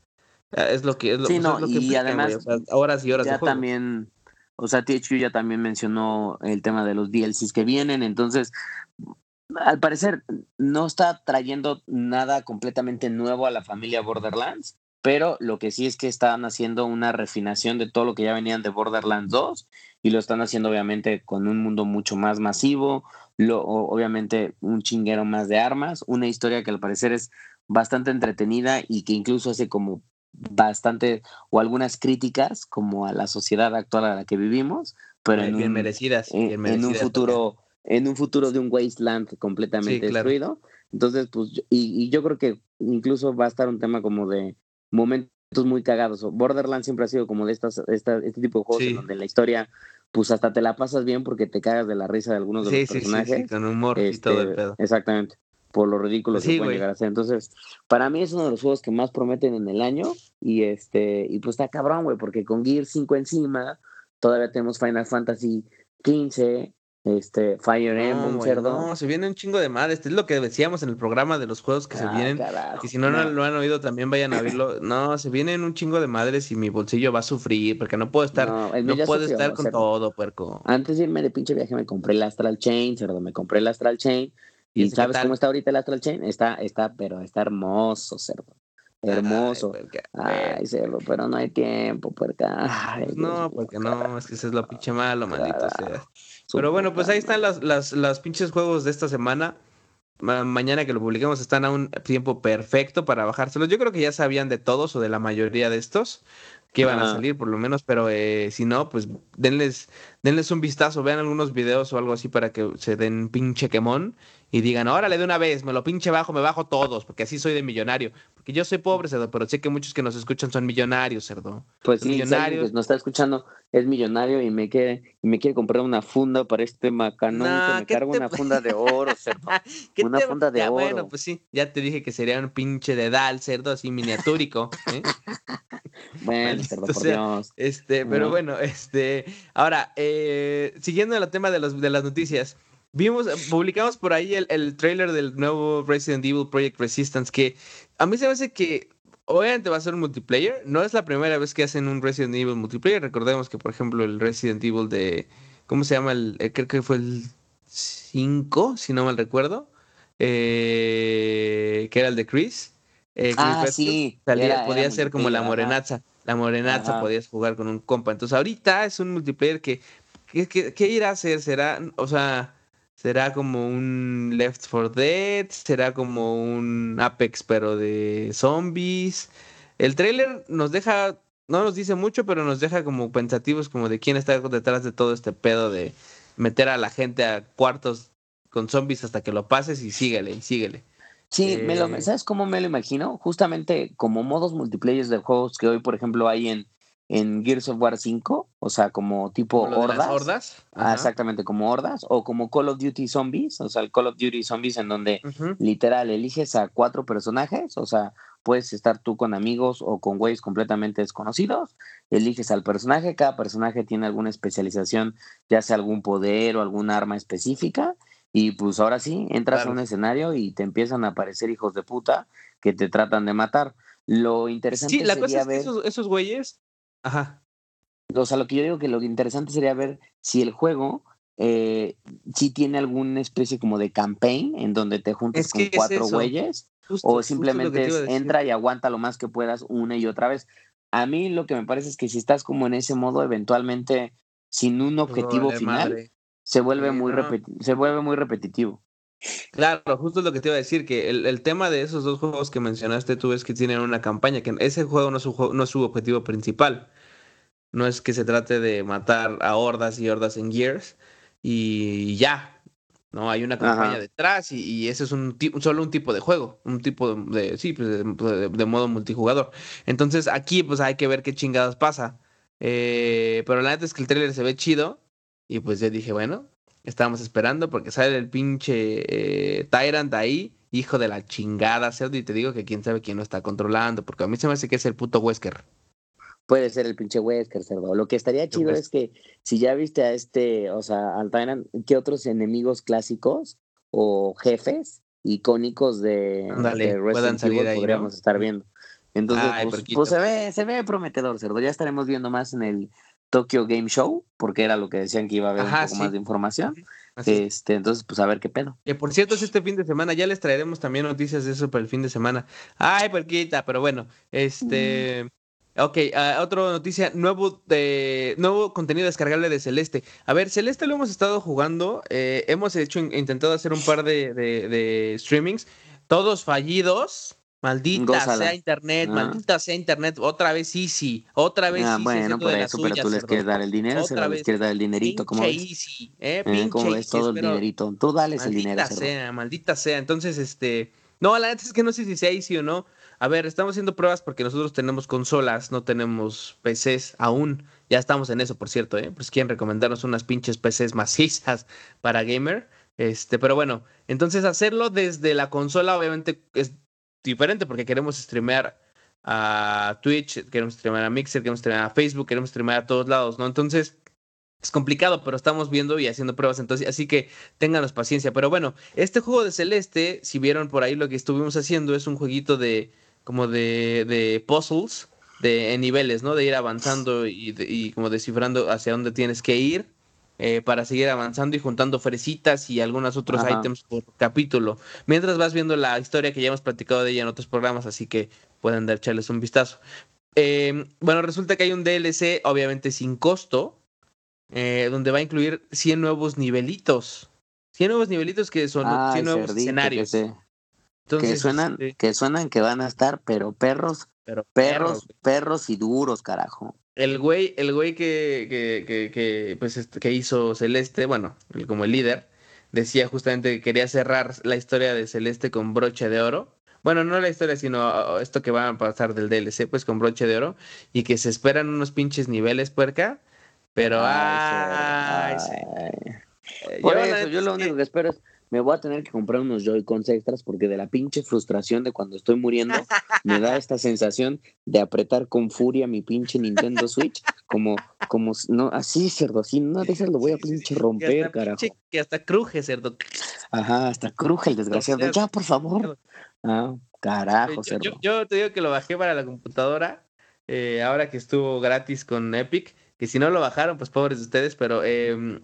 ah, es lo que es lo, sí, no, lo que y además, horas y horas ya de juego. también, o sea, THQ ya también mencionó el tema de los DLCs que vienen, entonces al parecer no está trayendo nada completamente nuevo a la familia Borderlands, pero lo que sí es que están haciendo una refinación de todo lo que ya venían de Borderlands 2 y lo están haciendo obviamente con un mundo mucho más masivo, lo, obviamente un chinguero más de armas, una historia que al parecer es bastante entretenida y que incluso hace como bastante o algunas críticas como a la sociedad actual a la que vivimos, pero en, bien merecidas, en un futuro en un futuro de un wasteland completamente destruido. Entonces, pues, y, y, yo creo que incluso va a estar un tema como de momentos muy cagados. Borderlands siempre ha sido como de estas, esta, este tipo de juegos en donde la historia, pues hasta te la pasas bien porque te cagas de la risa de algunos de los personajes. Sí, con humor y todo el este, pedo. Exactamente. Por lo ridículo que pueden llegar a ser. Entonces, para mí es uno de los juegos que más prometen en el año. Y este, y pues está cabrón, güey, porque con Gear 5 encima, todavía tenemos Final Fantasy 15, este, Fire Emblem, cerdo. No, se viene un chingo de madres. Este es lo que decíamos en el programa de los juegos que se ah, vienen. y si no, no, lo han oído, también vayan a verlo. No, se vienen un chingo de madres y mi bolsillo va a sufrir porque no puedo estar, no, puedo estar con todo, puerco. Antes de irme de pinche viaje me compré el Astral Chain, cerdo, me compré el Astral Chain. ¿Y, sabes cómo está ahorita el Astral Chain? Está, está, pero está hermoso, cerdo. Hermoso. Ay, cerdo, pero no hay tiempo, puerca. no, porque no, es que eso es lo pinche malo, maldito sea. Pero bueno, pues ahí están las, las, las pinches juegos de esta semana. mañana que lo publiquemos están a un tiempo perfecto para bajárselos. Yo creo que ya sabían de todos o de la mayoría de estos que iban a salir por lo menos, pero eh, si no, pues denles, denles un vistazo, vean algunos videos o algo así para que se den pinche quemón y digan, órale de una vez, me lo pinche bajo, me bajo todos, porque así soy de millonario. Porque yo soy pobre, cerdo, pero sé que muchos que nos escuchan son millonarios, cerdo. Pues sí, millonarios. Pues nos está escuchando, es millonario y me quiere, y me quiere comprar una funda para este macanón, que me cargo una funda de oro, cerdo. una funda de oro. Bueno, pues sí, ya te dije que sería un pinche dedal, cerdo, así miniatúrico. ¿eh? bueno, cerdo, por Dios. Este, pero bueno, este, ahora, eh, siguiendo el tema de, los, de las noticias, Vimos, publicamos por ahí el, el trailer del nuevo Resident Evil Project Resistance, que a mí se me hace que obviamente va a ser un multiplayer. No es la primera vez que hacen un Resident Evil multiplayer. Recordemos que, por ejemplo, el Resident Evil de. ¿Cómo se llama? El, creo que fue el 5, si no mal recuerdo. Eh, que era el de Chris. Eh, ah, sí. podía ser como la morenaza. La morenaza podías jugar con un compa. Entonces, ahorita es un multiplayer que. ¿Qué, qué irá a hacer? Será. O sea ¿Será como un Left 4 Dead? ¿Será como un Apex pero de zombies? El trailer nos deja, no nos dice mucho, pero nos deja como pensativos como de quién está detrás de todo este pedo de meter a la gente a cuartos con zombies hasta que lo pases y síguele, y síguele. Sí, me lo, eh, ¿sabes cómo me lo imagino? Justamente como modos multiplayer de juegos que hoy, por ejemplo, hay en, en Gears of War 5, o sea, como tipo hordas. hordas? Ah, exactamente, como hordas, o como Call of Duty Zombies, o sea, el Call of Duty Zombies en donde literal eliges a cuatro personajes, o sea, puedes estar tú con amigos o con güeyes completamente desconocidos, eliges al personaje, cada personaje tiene alguna especialización, ya sea algún poder o algún arma específica, y pues ahora sí, entras a un escenario y te empiezan a aparecer hijos de puta que te tratan de matar. Lo interesante sí, la cosa es que esos, esos güeyes Ajá. O sea, lo que yo digo que lo interesante sería ver si el juego eh, si tiene alguna especie como de campaign en donde te juntas con cuatro güeyes o simplemente entra y aguanta lo más que puedas una y otra vez. A mí lo que me parece es que si estás como en ese modo, eventualmente sin un objetivo final, se vuelve, muy se vuelve muy repetitivo. Claro, justo lo que te iba a decir, que el, el, tema de esos dos juegos que mencionaste tú es que tienen una campaña, que ese juego no es, su, no es su objetivo principal. no es que se trate de matar a hordas y hordas en Gears y ya, ¿no? Hay una campaña detrás y, ese es un solo un tipo de juego, un tipo de, sí, pues de, modo multijugador. Entonces aquí pues hay que ver qué chingados pasa. Eh, pero la neta es que el trailer se ve chido y pues yo dije, bueno, estábamos esperando porque sale el pinche eh, Tyrant ahí, hijo de la chingada, cerdo, y te digo que quién sabe quién lo está controlando, porque a mí se me hace que es el puto Wesker. Puede ser el pinche Wesker, cerdo. Lo que estaría chido es que si ya viste a este, o sea, al Tyrant, ¿qué otros enemigos clásicos o jefes icónicos de, Resident Evil podríamos estar viendo? Entonces, pues, pues, se ve, se ve prometedor, cerdo. Ya estaremos viendo más en el Tokyo Game Show, porque era lo que decían que iba a haber un poco más de información. este, entonces, pues a ver qué pedo. Que por cierto, es este fin de semana, ya les traeremos también noticias de eso para el fin de semana. Ay, perquita, pero bueno, este. Ok, uh, otra noticia, nuevo, de, nuevo contenido descargable de Celeste. A ver, Celeste lo hemos estado jugando, eh, hemos hecho, intentado hacer un par de, de, de streamings, todos fallidos, Maldita sea internet, ah. maldita sea internet, otra vez Easy, otra vez ah, Bueno, por eso, pero tú les quieres dar el dinero, otra vez les quieres dar el dinerito, ¿cómo ves? Easy, eh, eh ¿Cómo ves todo el dinerito? Tú dales el dinero. Maldita sea, maldita sea. Entonces, este, no, la verdad es que no sé si sea Easy o no. A ver, estamos haciendo pruebas porque nosotros tenemos consolas, no tenemos PCs aún. Ya estamos en eso, por cierto, ¿eh? Pues quieren recomendarnos unas pinches PCs macizas para gamer. Este, pero bueno, entonces hacerlo desde la consola obviamente es diferente porque queremos streamear a Twitch, queremos streamear a Mixer, queremos streamear a Facebook, queremos streamear a todos lados, ¿no? Entonces, es complicado, pero estamos viendo y haciendo pruebas, entonces, así que ténganos paciencia. Pero bueno, este juego de Celeste, si vieron por ahí lo que estuvimos haciendo, es un jueguito de como de, de puzzles, de niveles, ¿no? De ir avanzando y, y como descifrando hacia dónde tienes que ir. Eh, para seguir avanzando y juntando fresitas y algunos otros ítems por capítulo. Mientras vas viendo la historia que ya hemos platicado de ella en otros programas, así que pueden dar echarles un vistazo. Em, bueno, resulta que hay un DLC, obviamente sin costo, eh, donde va a incluir 100 nuevos nivelitos. 100 nuevos nivelitos que son 100 nuevos escenarios. que, suenan, este que suenan que van a estar, pero perros, pero perros, perros y duros, carajo el güey, el güey que, que, que, que, pues, este, que hizo Celeste, bueno, como el líder, decía justamente que quería cerrar la historia de Celeste con broche de oro. Bueno, no la historia, sino esto que va a pasar del DLC, pues con broche de oro. Y que se esperan unos pinches niveles, puerca. Pero, ay, Por eso, yo lo único que espero es me voy a tener que comprar unos Joy-Cons extras porque de la pinche frustración de cuando estoy muriendo me da esta sensación de apretar con furia mi pinche Nintendo Switch como como no así cerdo así no de esas lo voy a pinche romper carajo. que hasta cruje cerdo. Ajá hasta cruje el desgraciado. Ya por favor. ah carajo cerdo. yo, te digo que lo bajé para la computadora eh, ahora que estuvo gratis con Epic que si no lo bajaron pues pobres de ustedes pero eh,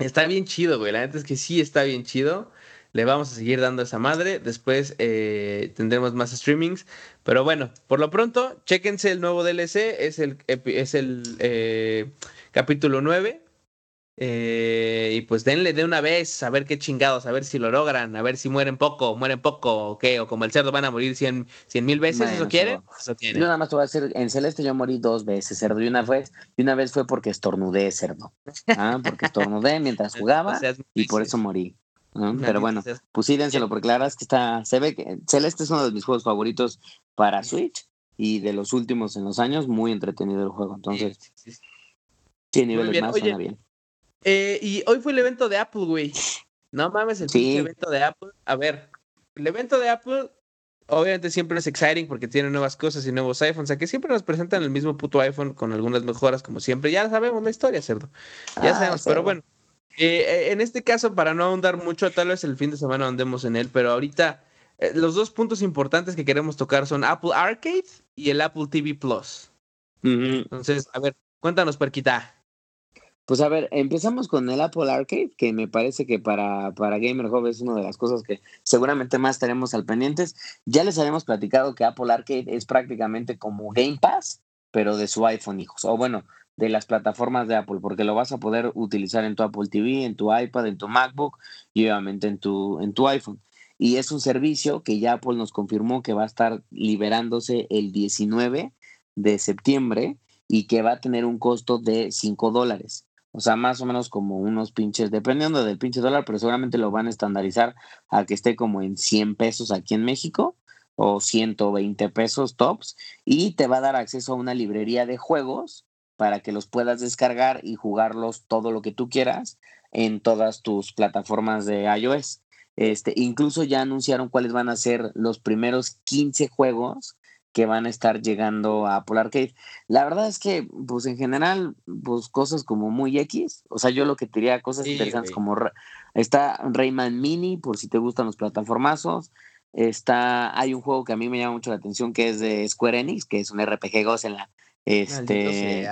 Está bien chido, güey. La neta es que sí está bien chido. Le vamos a seguir dando esa madre. Después eh, tendremos más streamings. Pero bueno, por lo pronto, chéquense el nuevo DLC. Es el, es el eh, capítulo 9. Eh, y pues denle de una vez a ver qué chingados, a ver si lo logran, a ver si mueren poco, mueren poco o qué, o como el cerdo van a morir cien, mil veces, ¿eso quieren? Eso Yo nada más te voy a decir, en Celeste yo morí dos veces, cerdo, y una vez, y una vez fue porque estornudé, cerdo. ¿ah? Porque estornudé mientras jugaba y por eso morí. Pero bueno, pues sí, dénselo, porque claro es que está, se ve que Celeste es uno de mis juegos favoritos para Switch y de los últimos en los años, muy entretenido el juego. Entonces, sí, niveles más, suena bien. Eh, y hoy fue el evento de Apple, güey. No mames, el evento de Apple. A ver, el evento de Apple obviamente siempre es exciting porque tiene nuevas cosas y nuevos iPhones. O sea, que siempre nos presentan el mismo puto iPhone con algunas mejoras, como siempre. Ya sabemos la historia, cerdo. Ya ah, sabemos, pero bueno. Eh, eh, en este caso, para no ahondar mucho, tal vez el fin de semana andemos en él, pero ahorita los dos puntos importantes que queremos tocar son Apple Arcade y el Apple TV Plus. Entonces, a ver, cuéntanos, Perquita. Pues a ver, empezamos con el Apple Arcade, que me parece que para, para Gamer Hub es una de las cosas que seguramente más tenemos al pendientes. Ya les habíamos platicado que Apple Arcade es prácticamente como Game Pass, pero de su iPhone, hijos. O bueno, de las plataformas de Apple, porque lo vas a poder utilizar en tu Apple TV, en tu iPad, en tu MacBook y obviamente en tu, en tu iPhone. Y es un servicio que ya Apple nos confirmó que va a estar liberándose el 19 de septiembre y que va a tener un costo de 5 dólares. O sea, más o menos como unos pinches, dependiendo del pinche dólar, pero seguramente lo van a estandarizar a que esté como en 100 pesos aquí en México o 120 pesos tops y te va a dar acceso a una librería de juegos para que los puedas descargar y jugarlos todo lo que tú quieras en todas tus plataformas de iOS. Este, incluso ya anunciaron cuáles van a ser los primeros 15 juegos que van a estar llegando a Apple Arcade. La verdad es que, pues en general, pues cosas como muy X. O sea, yo lo que diría cosas interesantes como está Rayman Mini, por si te gustan los plataformazos. Está, hay un juego que a mí me llama mucho la atención que es de Square Enix, que es un RPG la Este,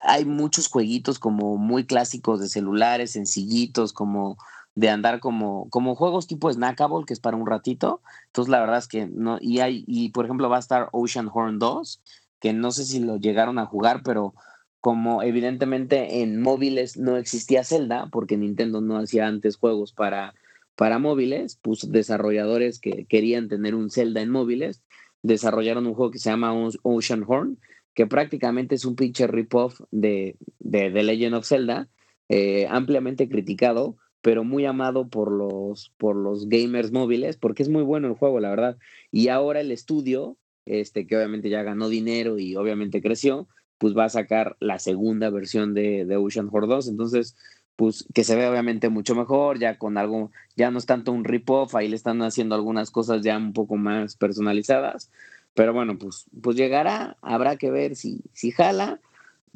hay muchos jueguitos como muy clásicos de celulares, sencillitos, como de andar como, como juegos tipo Snackable, que es para un ratito. Entonces, la verdad es que no, y hay, y por ejemplo, va a estar Ocean Horn 2, que no sé si lo llegaron a jugar, pero como evidentemente en móviles no existía Zelda, porque Nintendo no hacía antes juegos para, para móviles, pues desarrolladores que querían tener un Zelda en móviles, desarrollaron un juego que se llama Ocean Horn, que prácticamente es un pinche rip-off de, de, Legend of Zelda, eh, ampliamente criticado, pero muy amado por los, por los gamers móviles, porque es muy bueno el juego, la verdad. Y ahora el estudio, este, que obviamente ya ganó dinero y obviamente creció, pues va a sacar la segunda versión de, de Ocean Horror 2. Entonces, pues que se ve obviamente mucho mejor, ya con algo, ya no es tanto un rip-off, ahí le están haciendo algunas cosas ya un poco más personalizadas. Pero bueno, pues, pues llegará, habrá que ver si, si jala.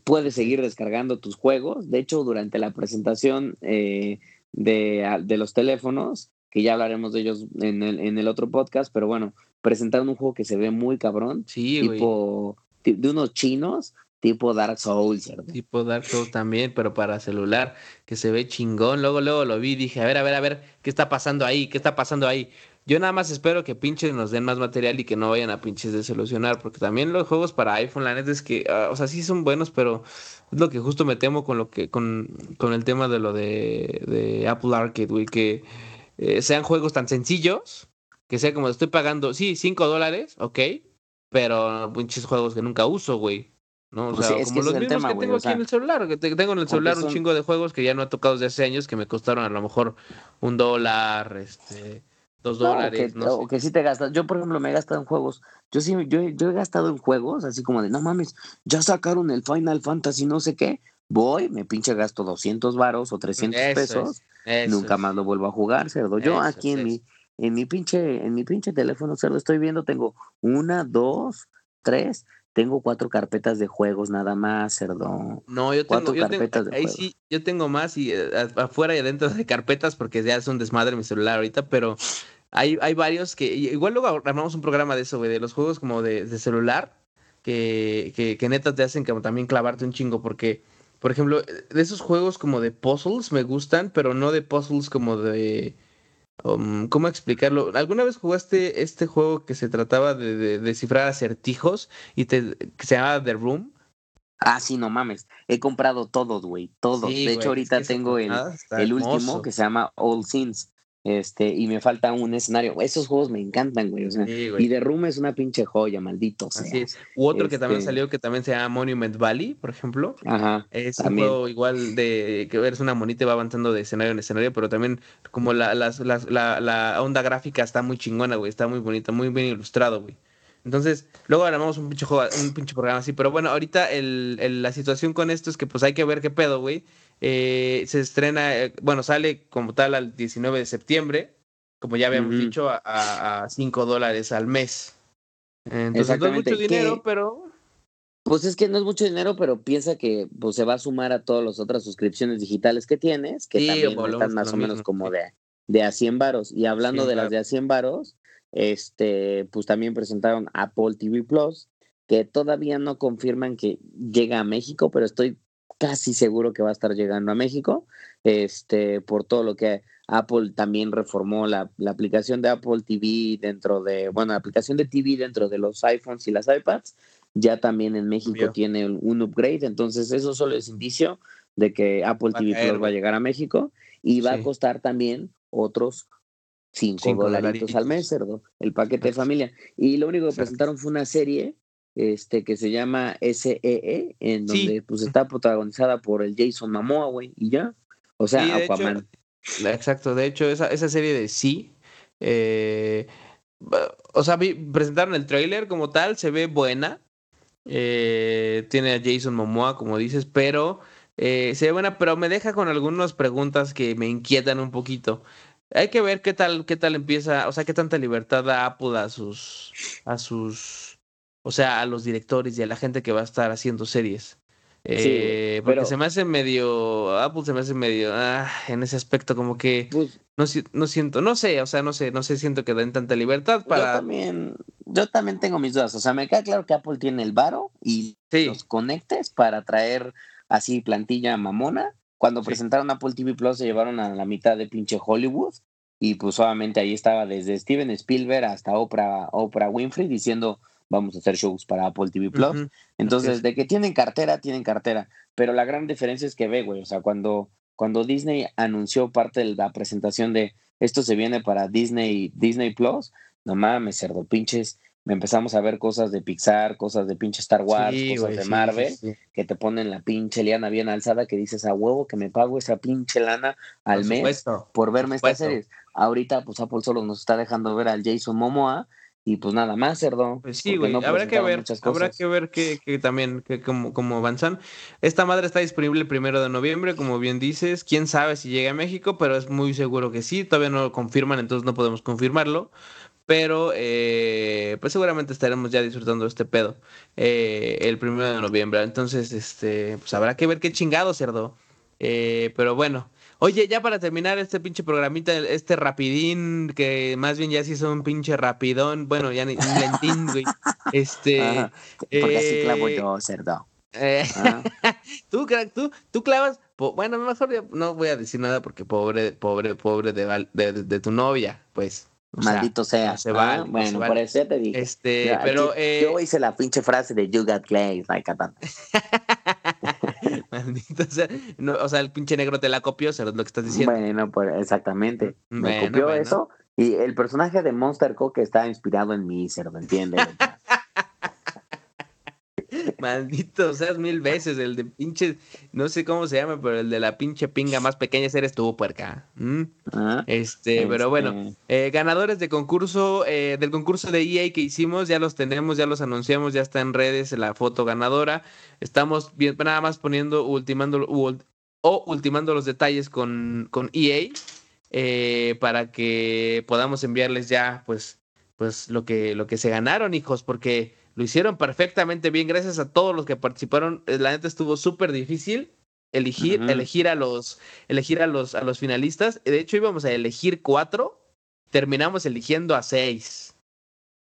Puedes seguir descargando tus juegos. De hecho, durante la presentación eh, de, de, los teléfonos, que ya hablaremos de ellos en el, en el otro podcast, pero bueno, presentaron un juego que se ve muy cabrón, sí, tipo de unos chinos, tipo Dark Souls, Tipo Dark Souls también, pero para celular, que se ve chingón. Luego, luego lo vi y dije, a ver, a ver, a ver, ¿qué está pasando ahí? ¿Qué está pasando ahí? Yo nada más espero que pinches nos den más material y que no vayan a pinches desilusionar, porque también los juegos para iPhone, la neta es que, ah, o sea, sí son buenos, pero es lo que justo me temo con lo que, con, con el tema de lo de, de Apple Arcade, güey, que eh, sean juegos tan sencillos, que sea como estoy pagando, sí, 5 dólares, ok, pero pinches juegos que nunca uso, güey. ¿no? O pues sea, como los mismos que tengo aquí en el celular, que tengo en el celular un chingo de juegos que ya no he tocado desde hace años, que me costaron a lo mejor un dólar, este, dos dólares. No, o que sí te gastas. Yo, por ejemplo, me he gastado en juegos. Yo sí, yo, yo he gastado en juegos, así como de, no mames, ya sacaron el Final Fantasy, no sé qué. Voy, me pinche gasto 200 varos o 300 pesos. nunca más lo vuelvo a jugar, cerdo. Yo aquí en mi, en mi pinche, en mi pinche teléfono, cerdo, estoy viendo, tengo una, dos, tres, tengo cuatro carpetas de juegos nada más, cerdo. No, yo tengo, yo tengo ahí sí, yo tengo más y eh, afuera y adentro de carpetas porque ya es un desmadre mi celular ahorita, pero hay, hay varios que, igual luego armamos un programa de eso, güey, de los juegos como de, de celular, que, que, que neta te hacen como también clavarte un chingo, porque, por ejemplo, de esos juegos como de puzzles me gustan, pero no de puzzles como de Um, ¿Cómo explicarlo? ¿Alguna vez jugaste este juego que se trataba de, descifrar acertijos y te, que se llamaba The Room? Ah, sí, no mames. He comprado todos, güey. Todos. de hecho, ahorita tengo el, el último que se llama All Sins. Este, y me falta un escenario. Esos juegos me encantan, güey. Y The Room es una pinche joya, maldito. Así es. U otro que también este salió que también se llama Monument Valley, por ejemplo. Ajá. Es un juego igual de que eres una monita y va avanzando de escenario en escenario, pero también como la, la, la, la onda gráfica está muy chingona, güey. Está muy bonita, muy bien ilustrado, güey. Entonces, luego armamos un pinche juego, un pinche programa así. Pero bueno, ahorita el, el, la situación con esto es que pues hay que ver qué pedo, güey. Eh, se estrena, eh, bueno, sale como tal al 19 de septiembre, como ya habíamos dicho, a, 5 dólares al mes. Entonces no es mucho dinero, pero... Pues es que no es mucho dinero, pero piensa que pues, se va a sumar a todas las otras suscripciones digitales que tienes, que también están más o menos como de, de a 100 varos. Y hablando de las de a 100 varos, este, pues también presentaron Apple TV Plus, que todavía no confirman que llega a México, pero estoy casi seguro que va a estar llegando a México, este, por todo lo que Apple también reformó la, la, aplicación de Apple TV dentro de, bueno, la aplicación de TV dentro de los iPhones y las iPads, ya también en México tiene un upgrade, entonces eso solo es indicio de que Apple TV Plus va a llegar a México y va a costar también otros 5 dolaritos al mes, cerdo, el paquete de familia. Y lo único que presentaron fue una serie este, que se llama SEE, e, en donde pues está protagonizada por el Jason Momoa, güey, y ya. O sea, Aquaman. exacto, de hecho, esa, esa serie de sí, eh, o sea, presentaron el trailer como tal, se ve buena. Eh, tiene a Jason Momoa, como dices, pero eh, se ve buena, pero me deja con algunas preguntas que me inquietan un poquito. Hay que ver qué tal, qué tal empieza, o sea, qué tanta libertad da Apple a sus, a sus, o sea, a los directores y a la gente que va a estar haciendo series. Eh, porque se me hace medio, Apple se me hace medio, ah, en ese aspecto como que pues no, no siento, no sé, o sea, no sé, no sé, siento que den tanta libertad para... Yo también, yo también tengo mis dudas, o sea, me queda claro que Apple tiene el varo y los conectes para traer así plantilla mamona. Cuando presentaron Apple TV Plus se llevaron a la mitad de pinche Hollywood y pues obviamente ahí estaba desde Steven Spielberg hasta Oprah, Oprah Winfrey diciendo vamos a hacer shows para Apple TV Plus. Entonces, de que tienen cartera, tienen cartera. Pero la gran diferencia es que ve, güey, o sea, cuando, cuando Disney anunció parte de la presentación de esto se viene para Disney, Disney Plus, no mames, cerdo, pinches. Me empezamos a ver cosas de Pixar, cosas de pinche Star Wars, cosas de Marvel, que te ponen la pinche liana bien alzada, que dices a huevo que me pago esa pinche lana al mes por verme estas series. Ahorita, pues Apple solo nos está dejando ver al Jason Momoa y pues nada más, cerdo. Pues sí, güey, habrá que ver, habrá que ver que, que también, que como, avanzan. Esta madre está disponible el primero de noviembre, como bien dices. Quién sabe si llega a México, pero es muy seguro que sí. Todavía no lo confirman, entonces no podemos confirmarlo. Pero eh, pues seguramente estaremos ya disfrutando de este pedo eh, el primero de noviembre. Entonces, este, pues habrá que ver qué chingado, cerdo. Eh, pero bueno. Oye, ya para terminar este pinche programita, este rapidín, que más bien ya sí son un pinche rapidón, bueno, ya ni lentín, güey. Este. porque así clavo eh, yo, cerdo. Eh, tú, tú, tú clavas, bueno, mejor no voy a decir nada porque pobre, pobre, pobre de, de, tu novia, pues. Maldito sea. se va. bueno, por eso te dije. Este, pero. Eh, yo hice la pinche frase de You got clay, like Maldito sea. No, o sea, el pinche negro te la copió, ¿sabes lo que estás diciendo? Bueno, pues exactamente. Me copió eso. Y el personaje de Monster Coke está inspirado en mí, ¿se lo entiende? Maldito seas mil veces, el de pinche, no sé cómo se llama, pero el de la pinche pinga más pequeña eres tú, puerca. Ah, este, pero bueno, este. eh, ganadores de concurso, eh, del concurso de EA que hicimos, ya los tenemos, ya los anunciamos, ya está en redes la foto ganadora. Estamos bien, nada más poniendo, ultimando, o ultimando los detalles con, con EA eh, para que podamos enviarles ya, pues, pues lo que, lo que se ganaron, hijos, porque lo hicieron perfectamente bien, gracias a todos los que participaron. Eh, la neta estuvo súper difícil elegir, elegir a los, elegir a los, a los finalistas. De hecho, íbamos a elegir cuatro, terminamos eligiendo a seis.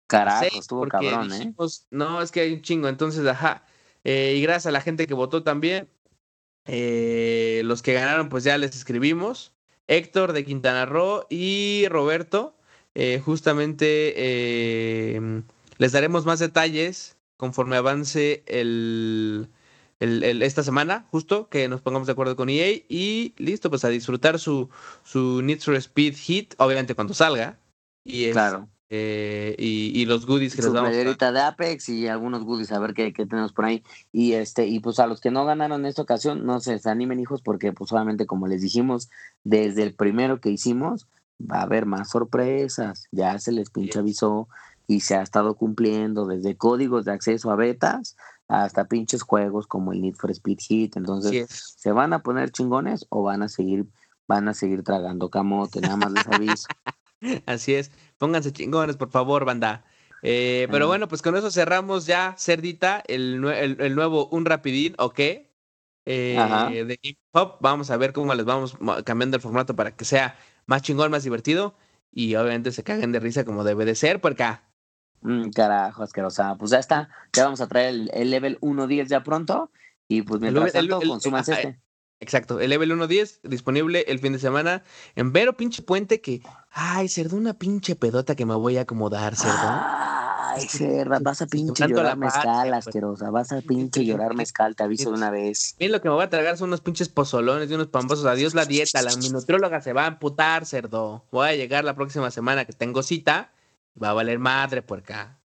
Carajo, estuvo cabrón, ¿eh? No, es que hay un chingo, entonces, ajá. Eh, y gracias a la gente que votó también. Eh, los que ganaron, pues ya les escribimos. Héctor de Quintana Roo y Roberto. justamente les daremos más detalles conforme avance el, esta semana, justo, que nos pongamos de acuerdo con EA y listo, pues a disfrutar su, su Need for Speed Hit, obviamente cuando salga. Y claro. Eh, y, los goodies que les damos. a... de Apex y algunos goodies, a ver qué, tenemos por ahí. Y este, y pues a los que no ganaron en esta ocasión, no se animen, hijos, porque pues obviamente, como les dijimos, desde el primero que hicimos, va a haber más sorpresas. Ya se les pinche avisó y se ha estado cumpliendo desde códigos de acceso a betas hasta pinches juegos como el Need for Speed Heat. Entonces, ¿se van a poner chingones o van a seguir, van a seguir tragando camote? Nada más les aviso. Así es. Pónganse chingones, por favor, banda. Eh, pero bueno, pues con eso cerramos ya, Cerdita, el, el, nuevo Un Rapidín, ¿ok? Eh, de hip hop. Vamos a ver cómo les vamos cambiando el formato para que sea más chingón, más divertido. Y obviamente se caguen de risa como debe de ser, porque Mm, carajo, asquerosa. Pues ya está. Ya vamos a traer el, level 1.10 ya pronto. Y pues mientras tanto, consumas este. Exacto, el level 1.10 disponible el fin de semana en Vero, pinche puente que. Ay, cerdo, una pinche pedota que me voy a acomodar, cerdo. Ay, cerda, vas a pinche llorar mezcal, pues. asquerosa. Vas a pinche llorar mezcal, te aviso de una vez. Bien, lo que me voy a tragar son unos pinches pozolones y unos pamposos. Adiós la dieta, la minutrióloga se va a amputar, cerdo. Voy a llegar la próxima semana que tengo cita Va a valer madre por acá.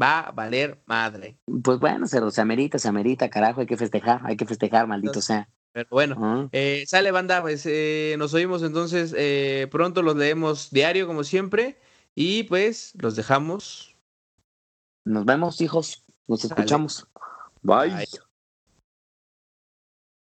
va a valer madre. Pues bueno, se, se amerita, se amerita, carajo, hay que festejar, hay que festejar, maldito sea. Pero bueno, eh, sale banda, pues eh, nos oímos entonces, eh, pronto los leemos diario como siempre y pues los dejamos. Nos vemos hijos, nos escuchamos. Bye.